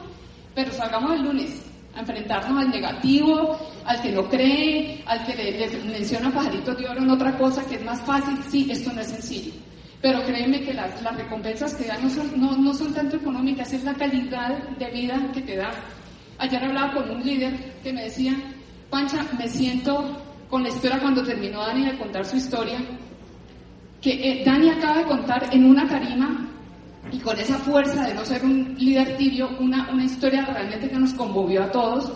pero salgamos el lunes a enfrentarnos al negativo, al que no cree, al que le, menciona pajaritos de oro en otra cosa que es más fácil. Sí, esto no es sencillo. Pero créeme que las, las recompensas que dan no son, no, no son tanto económicas, es la calidad de vida que te da. Ayer hablaba con un líder que me decía, Pancha, me siento con la espera cuando terminó Dani de contar su historia, que eh, Dani acaba de contar en una tarima y con esa fuerza de no ser un líder tibio, una, una historia realmente que nos conmovió a todos.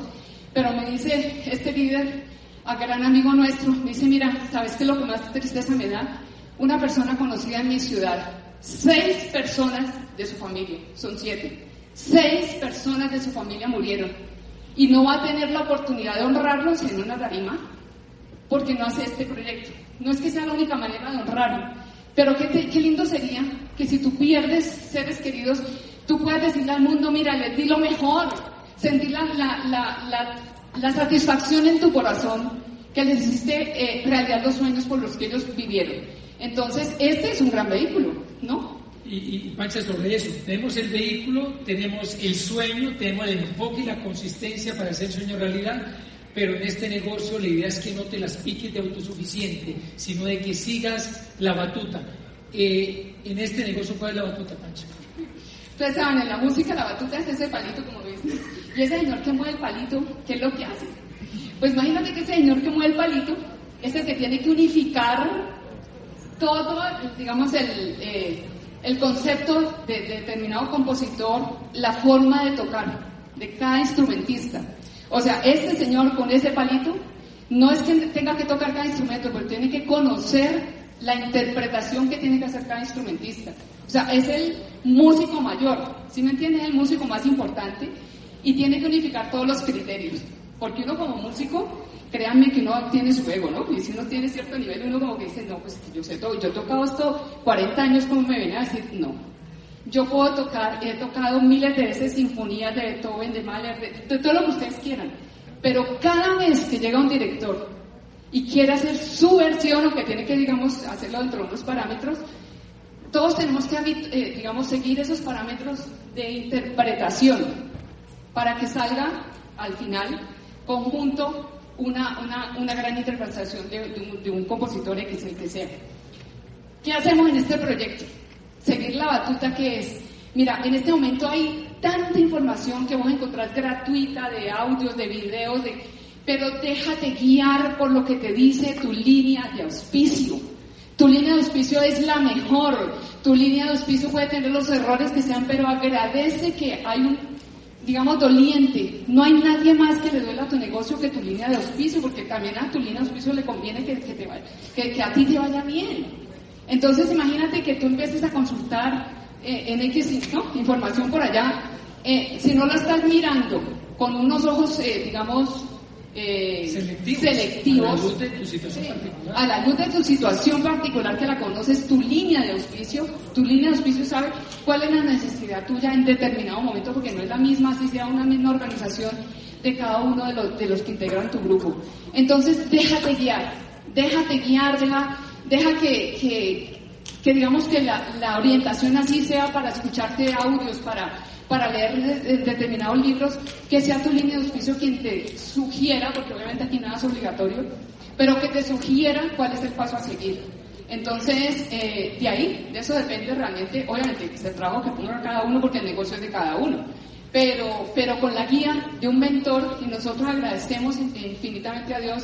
Pero me dice este líder, a gran amigo nuestro, me dice, mira, ¿sabes qué es lo que más tristeza me da? Una persona conocida en mi ciudad, seis personas de su familia, son siete, seis personas de su familia murieron y no va a tener la oportunidad de honrarlos en una tarima porque no hace este proyecto. No es que sea la única manera de honrarlo, pero qué, qué lindo sería que si tú pierdes seres queridos, tú puedas decirle al mundo, mira, les di lo mejor, sentir la, la, la, satisfacción en tu corazón que les hiciste eh, realidad los sueños por los que ellos vivieron. Entonces, este es un gran vehículo, ¿no? Y, y Pancha, sobre eso, tenemos el vehículo, tenemos el sueño, tenemos el enfoque y la consistencia para hacer el sueño realidad, pero en este negocio la idea es que no te las piques de autosuficiente, sino de que sigas la batuta. Eh, en este negocio, ¿cuál es la batuta, Pancho? Ustedes saben, en la música la batuta es ese palito, como dicen. Y ese señor que mueve el palito, ¿qué es lo que hace? Pues imagínate que ese señor que mueve el palito es el que tiene que unificar todo, digamos, el, eh, el concepto de, de determinado compositor, la forma de tocar de cada instrumentista. O sea, este señor con ese palito no es que tenga que tocar cada instrumento, pero tiene que conocer la interpretación que tiene que hacer cada instrumentista. O sea, es el músico mayor, ¿sí me entiendes? Es el músico más importante y tiene que unificar todos los criterios. Porque uno como músico, créanme que uno tiene su ego, ¿no? Y si uno tiene cierto nivel, uno como que dice, no, pues yo sé todo, yo he tocado esto 40 años, ¿cómo me viene a decir? No, yo puedo tocar, he tocado miles de veces sinfonías de Beethoven, de Mahler, de, todo lo que ustedes quieran. Pero cada vez que llega un director y quiere hacer su versión o que tiene que, digamos, hacerlo dentro de unos parámetros, todos tenemos que, eh, digamos, seguir esos parámetros de interpretación para que salga al final conjunto una, una, una gran interpretación de, un, de un compositor X, el que sea. ¿Qué hacemos en este proyecto? seguir la batuta que es, mira, en este momento hay tanta información que vamos a encontrar gratuita de audios, de videos, de, pero déjate guiar por lo que te dice tu línea de auspicio. Tu línea de auspicio es la mejor. Tu línea de auspicio puede tener los errores que sean, pero agradece que hay un, digamos, doliente. No hay nadie más que le duela a tu negocio que tu línea de auspicio, porque también a tu línea de auspicio le conviene que, te vaya, que a ti te vaya bien. Entonces imagínate que tú empieces a consultar eh, en X información por allá, eh, si no la estás mirando con unos ojos, eh, digamos, selectivos, a la luz de tu situación particular. A la luz de tu situación particular que la conoces, tu línea de auspicio, tu línea de auspicio sabe cuál es la necesidad tuya en determinado momento, porque no es la misma, si sea una misma organización de cada uno de los, de los que integran tu grupo. Entonces, déjate guiar, déjate guiar, deja deja que, que, digamos que la, la, orientación así sea para escucharte audios, para, para leer determinados libros, que sea tu línea de auspicio quien te sugiera, porque obviamente aquí nada es obligatorio, pero que te sugiera cuál es el paso a seguir. Entonces, eh, de ahí, de eso depende realmente, obviamente, el trabajo que ponga cada uno porque el negocio es de cada uno. Pero, pero con la guía de un mentor, y nosotros agradecemos infinitamente a Dios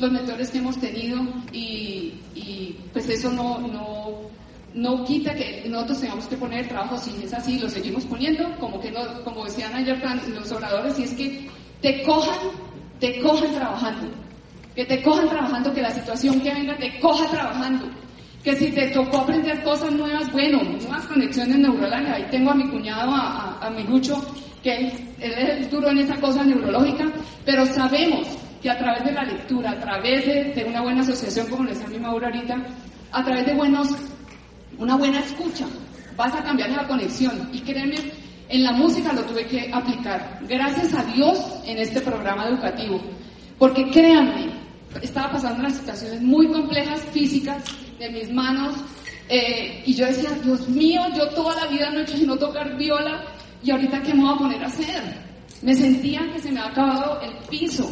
los mentores que hemos tenido y, pues eso no, no, no, quita que nosotros tengamos que poner el trabajo, si es así, lo seguimos poniendo, como que no, como decían ayer los oradores, y es que te cojan, te cojan trabajando que te cojan trabajando, que la situación que venga te coja trabajando. Que si te tocó aprender cosas nuevas, bueno, nuevas conexiones neurológicas. Ahí tengo a mi cuñado, a, mi Lucho, que él, es duro en esa cosa neurológica, pero sabemos que a través de la lectura, a través de, una buena asociación, como le decía mi Mauro ahorita, a través de buenos, una buena escucha, vas a cambiar la conexión. Y créeme, en la música lo tuve que aplicar. Gracias a Dios en este programa educativo. Porque créanme, estaba pasando unas situaciones muy complejas físicas de mis manos eh, y yo decía, Dios mío, yo toda la vida no he hecho sino tocar viola y ahorita qué me voy a poner a hacer. Me sentía que se me había acabado el piso.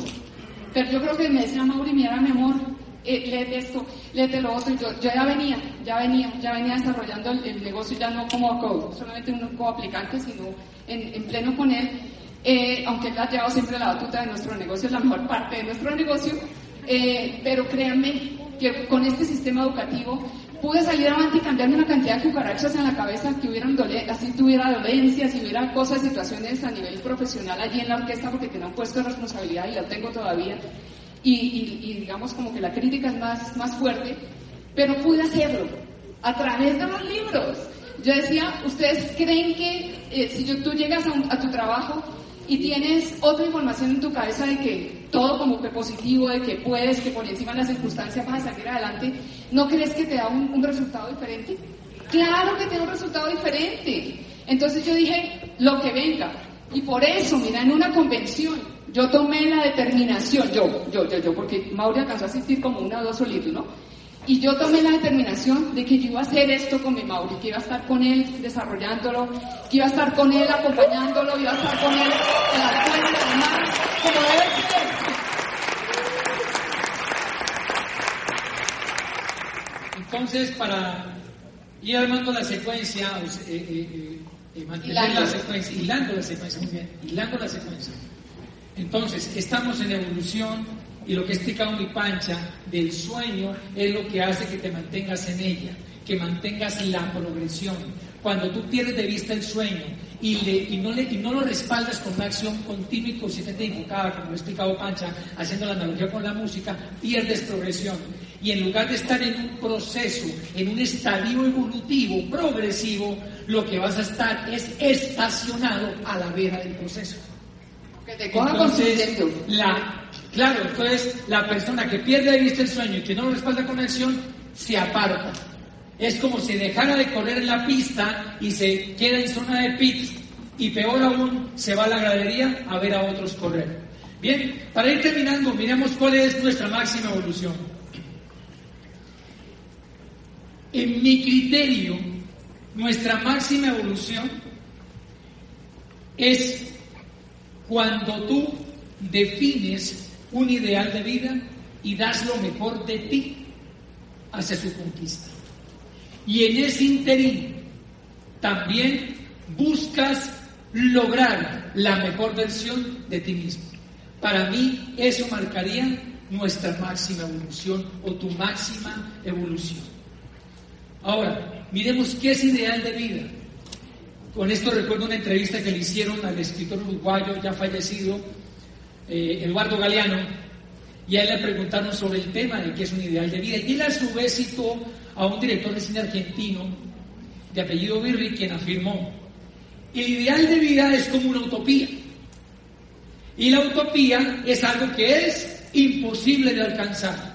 Pero yo creo que me decía Mauri, mira mi amor, eh, léete esto, léete lo otro. Y yo, ya venía, ya venía, ya venía desarrollando el, negocio ya no como solamente un, como aplicante, sino en, en pleno con él. Eh, aunque él ha llevado siempre la batuta de nuestro negocio, es la mejor parte de nuestro negocio, eh, pero créanme que con este sistema educativo pude salir adelante y cambiarme una cantidad de cucarachas en la cabeza que hubieran así tuviera dolencias, si hubiera cosas, situaciones a nivel profesional allí en la orquesta porque tenía un puesto de responsabilidad y la tengo todavía. Y, digamos como que la crítica es más, más fuerte, pero pude hacerlo a través de los libros. Yo decía, ¿ustedes creen que eh, si tú llegas a tu trabajo y tienes otra información en tu cabeza de que todo como que positivo, de que puedes, que por encima de las circunstancias vas a salir adelante, ¿no crees que te da un, resultado diferente? Claro que te da un resultado diferente. Entonces yo dije, lo que venga. Y por eso, mira, en una convención, yo tomé la determinación, yo, yo, yo, yo, porque Mauri alcanzó a asistir como una o dos solitos, ¿no? Y yo tomé la determinación de que yo iba a hacer esto con mi Mauri, que iba a estar con él desarrollándolo, que iba a estar con él acompañándolo, iba a estar con él en la escuela, además, como debe ser. Entonces, para ir armando la secuencia, eh, eh, eh, mantener la secuencia, hilando la secuencia, muy bien, hilando la secuencia. Entonces, estamos en evolución, y lo que explicado mi pancha del sueño es lo que hace que te mantengas en ella, que mantengas la progresión. Cuando tú pierdes de vista el sueño y, y, no, le, y no lo respaldas con una acción continua y consistente enfocada, como lo explicado Pancha, haciendo la analogía con la música, pierdes progresión. Y en lugar de estar en un proceso, en un estadio evolutivo, progresivo, lo que vas a estar es estacionado a la vera del proceso. Que te entonces, la, claro, entonces la persona que pierde de vista el sueño y que no lo respalda con acción, se aparta. Es como si dejara de correr en la pista y se queda en zona de pits y peor aún, se va a la gradería a ver a otros correr. Bien, para ir terminando, miremos cuál es nuestra máxima evolución. En mi criterio, nuestra máxima evolución es cuando tú defines un ideal de vida y das lo mejor de ti hacia su conquista. Y en ese interín también buscas lograr la mejor versión de ti mismo. Para mí eso marcaría nuestra máxima evolución o tu máxima evolución. Ahora, miremos qué es ideal de vida. Con esto recuerdo una entrevista que le hicieron al escritor uruguayo ya fallecido, eh, Eduardo Galeano, y a él le preguntaron sobre el tema de qué es un ideal de vida. Y él a su vez citó a un director de cine argentino de apellido Birri, quien afirmó, el ideal de vida es como una utopía. Y la utopía es algo que es imposible de alcanzar.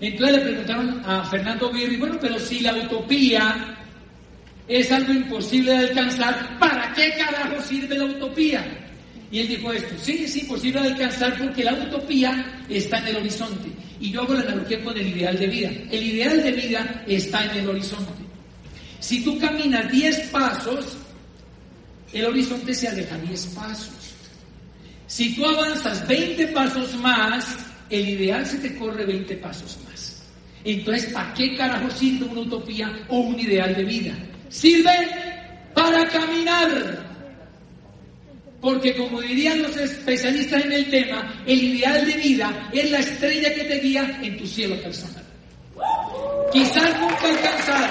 Entonces le preguntaron a Fernando Birri, bueno, pero si la utopía es algo imposible de alcanzar, ¿para qué carajo sirve la utopía? Y él dijo esto, sí, es imposible de alcanzar porque la utopía está en el horizonte. Y yo hago la analogía con el ideal de vida. El ideal de vida está en el horizonte. Si tú caminas 10 pasos, el horizonte se aleja 10 pasos. Si tú avanzas 20 pasos más, el ideal se te corre 20 pasos más. Entonces, ¿para qué carajo sirve una utopía o un ideal de vida? Sirve para caminar. Porque como dirían los especialistas en el tema, el ideal de vida es la estrella que te guía en tu cielo personal. Quizás nunca alcanzar,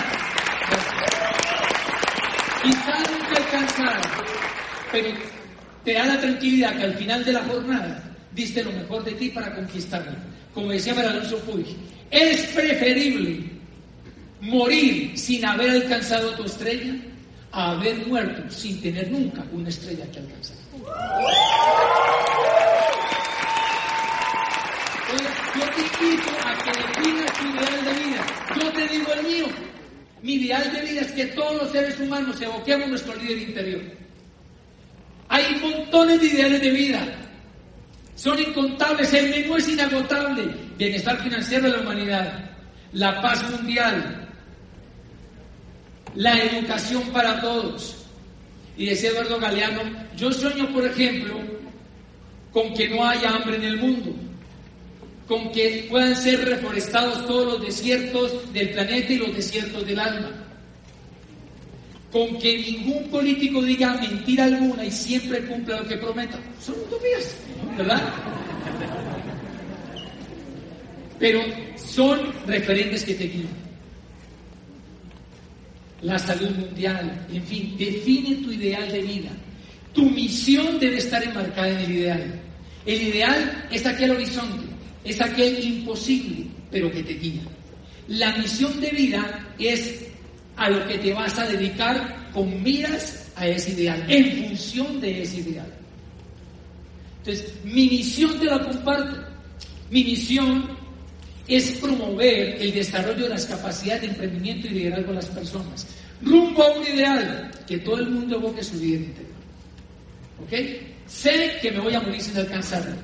quizás nunca alcanzar, pero te da la tranquilidad que al final de la jornada diste lo mejor de ti para conquistarlo. Como decía Alonso Puig, es preferible morir sin haber alcanzado tu estrella a haber muerto sin tener nunca una estrella que alcanzar. Yo te invito a que definas tu ideal de vida. Yo te digo el mío. Mi ideal de vida es que todos los seres humanos evoquemos nuestro líder interior. Hay montones de ideales de vida. Son incontables. El menú es inagotable. Bienestar financiero de la humanidad. La paz mundial. La educación para todos. Y decía Eduardo Galeano, yo sueño, por ejemplo, con que no haya hambre en el mundo, con que puedan ser reforestados todos los desiertos del planeta y los desiertos del alma, con que ningún político diga mentira alguna y siempre cumpla lo que prometa. Son utopías, ¿verdad? Pero son referentes que te la salud mundial, en fin, define tu ideal de vida. Tu misión debe estar enmarcada en el ideal. El ideal es aquel horizonte, es aquel imposible, pero que te guía. La misión de vida es a lo que te vas a dedicar con miras a ese ideal, en función de ese ideal. Entonces, mi misión te la comparto. Mi misión es promover el desarrollo de las capacidades de emprendimiento y liderazgo de las personas, rumbo a un ideal, que todo el mundo evoque su vida interior. ¿Ok? Sé que me voy a morir sin alcanzarlo,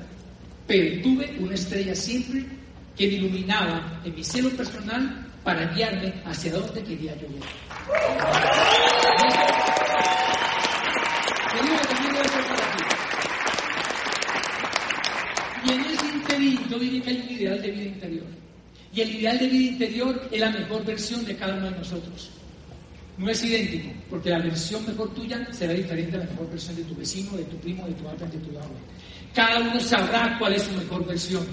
pero tuve una estrella siempre que me iluminaba en mi cielo personal para guiarme hacia donde quería yo ir. Y en interín yo hay un ideal de vida interior. Y el ideal de vida interior es la mejor versión de cada uno de nosotros. No es idéntico, porque la versión mejor tuya será diferente a la mejor versión de tu vecino, de tu primo, de tu ata, de tu lado. Cada uno sabrá cuál es su mejor versión.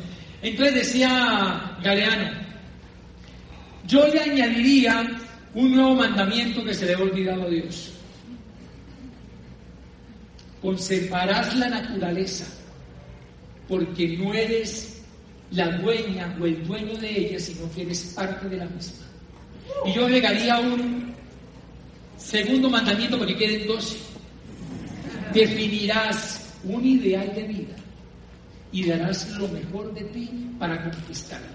Entonces decía Galeano, yo le añadiría un nuevo mandamiento que se le ha olvidado a Dios. Conservarás la naturaleza porque no eres la dueña o el dueño de ella, sino que eres parte de la misma. Y yo agregaría un segundo mandamiento porque queden dos. Definirás un ideal de vida y darás lo mejor de ti para conquistarlo.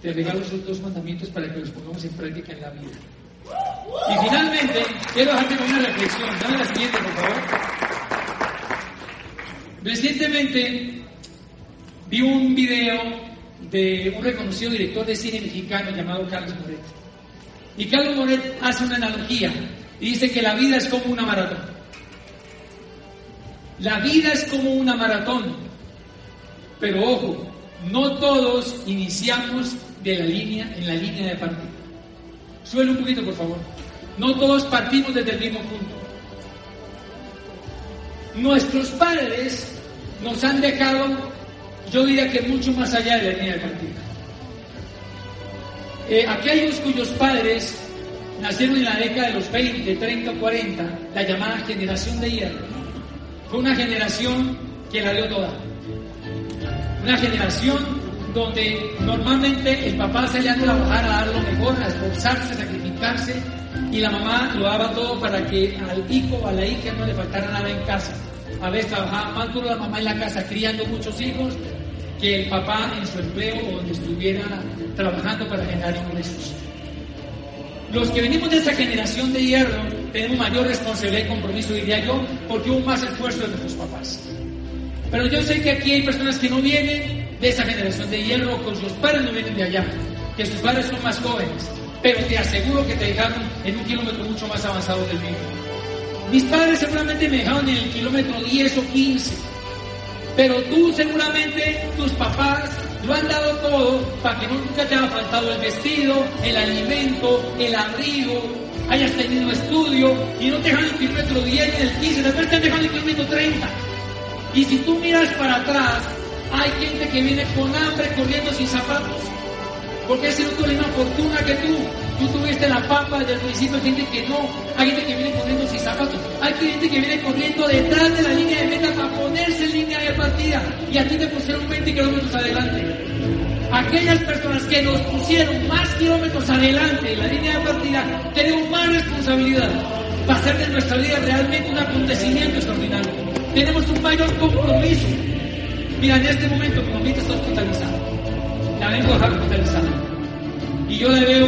Te regalo esos dos mandamientos para que los pongamos en práctica en la vida. Y finalmente, quiero dejarte con una reflexión. Dame la siguiente, por favor. Recientemente vi un video de un reconocido director de cine mexicano llamado Carlos Moret. Y Carlos Moret hace una analogía y dice que la vida es como una maratón. La vida es como una maratón. Pero ojo, no todos iniciamos de la línea, en la línea de partida. Suele un poquito, por favor. No todos partimos desde el mismo punto. Nuestros padres nos han dejado, yo diría que mucho más allá de la línea de partida. Aquellos cuyos padres nacieron en la década de los 20, 30 40, la llamada generación de hierro, fue una generación que la dio toda. Una generación donde normalmente el papá salía a trabajar a dar lo mejor, a esforzarse, a sacrificarse, y la mamá lo daba todo para que al hijo o a la hija no le faltara nada en casa. A veces trabajaba más duro la mamá en la casa criando muchos hijos que el papá en su empleo o donde estuviera trabajando para generar ingresos. Los que venimos de esta generación de hierro tenemos mayor responsabilidad y compromiso, diría yo, porque hubo más esfuerzo de nuestros papás. Pero yo sé que aquí hay personas que no vienen de esa generación de hierro, con sus padres no vienen de allá, que sus padres son más jóvenes, pero te aseguro que te dejaron en un kilómetro mucho más avanzado del mío. Mis padres seguramente me dejaron en el kilómetro 10 o 15, pero tú seguramente, tus papás, lo han dado todo para que nunca te haya faltado el vestido, el alimento, el abrigo, hayas tenido estudio y no te dejan el kilómetro 10 ni el 15, después te dejan el kilómetro 30. Y si tú miras para atrás, hay gente que viene con hambre corriendo sin zapatos. Porque ese no tuvo la fortuna que tú. Tú tuviste la papa desde el principio, hay gente que no. Hay gente que viene corriendo sin zapatos. Hay gente que viene corriendo detrás de la línea de meta para ponerse en línea de partida. Y a ti te pusieron 20 kilómetros adelante. Aquellas personas que nos pusieron más kilómetros adelante en la línea de partida, tenemos más responsabilidad para hacer de nuestra vida realmente un acontecimiento extraordinario. Tenemos un mayor compromiso. Mira, en este momento mi mamita está hospitalizada. La vengo a dejar hospitalizada. Y yo la veo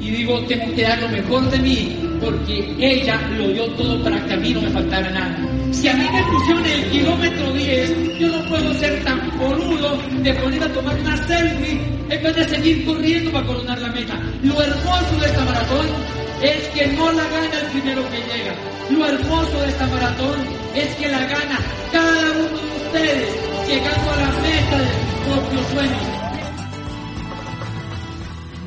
y digo, tengo que dar lo mejor de mí, porque ella lo dio todo para que a mí no me faltara nada. Si a mí me pusieron el kilómetro 10, yo no puedo ser tan boludo de poner a tomar una selfie en vez de seguir corriendo para coronar la meta. Lo hermoso de esta maratón es que no la gana el primero que llega. Lo hermoso de esta maratón es que la gana cada uno de ustedes llegando a la meta de sus propios sueños.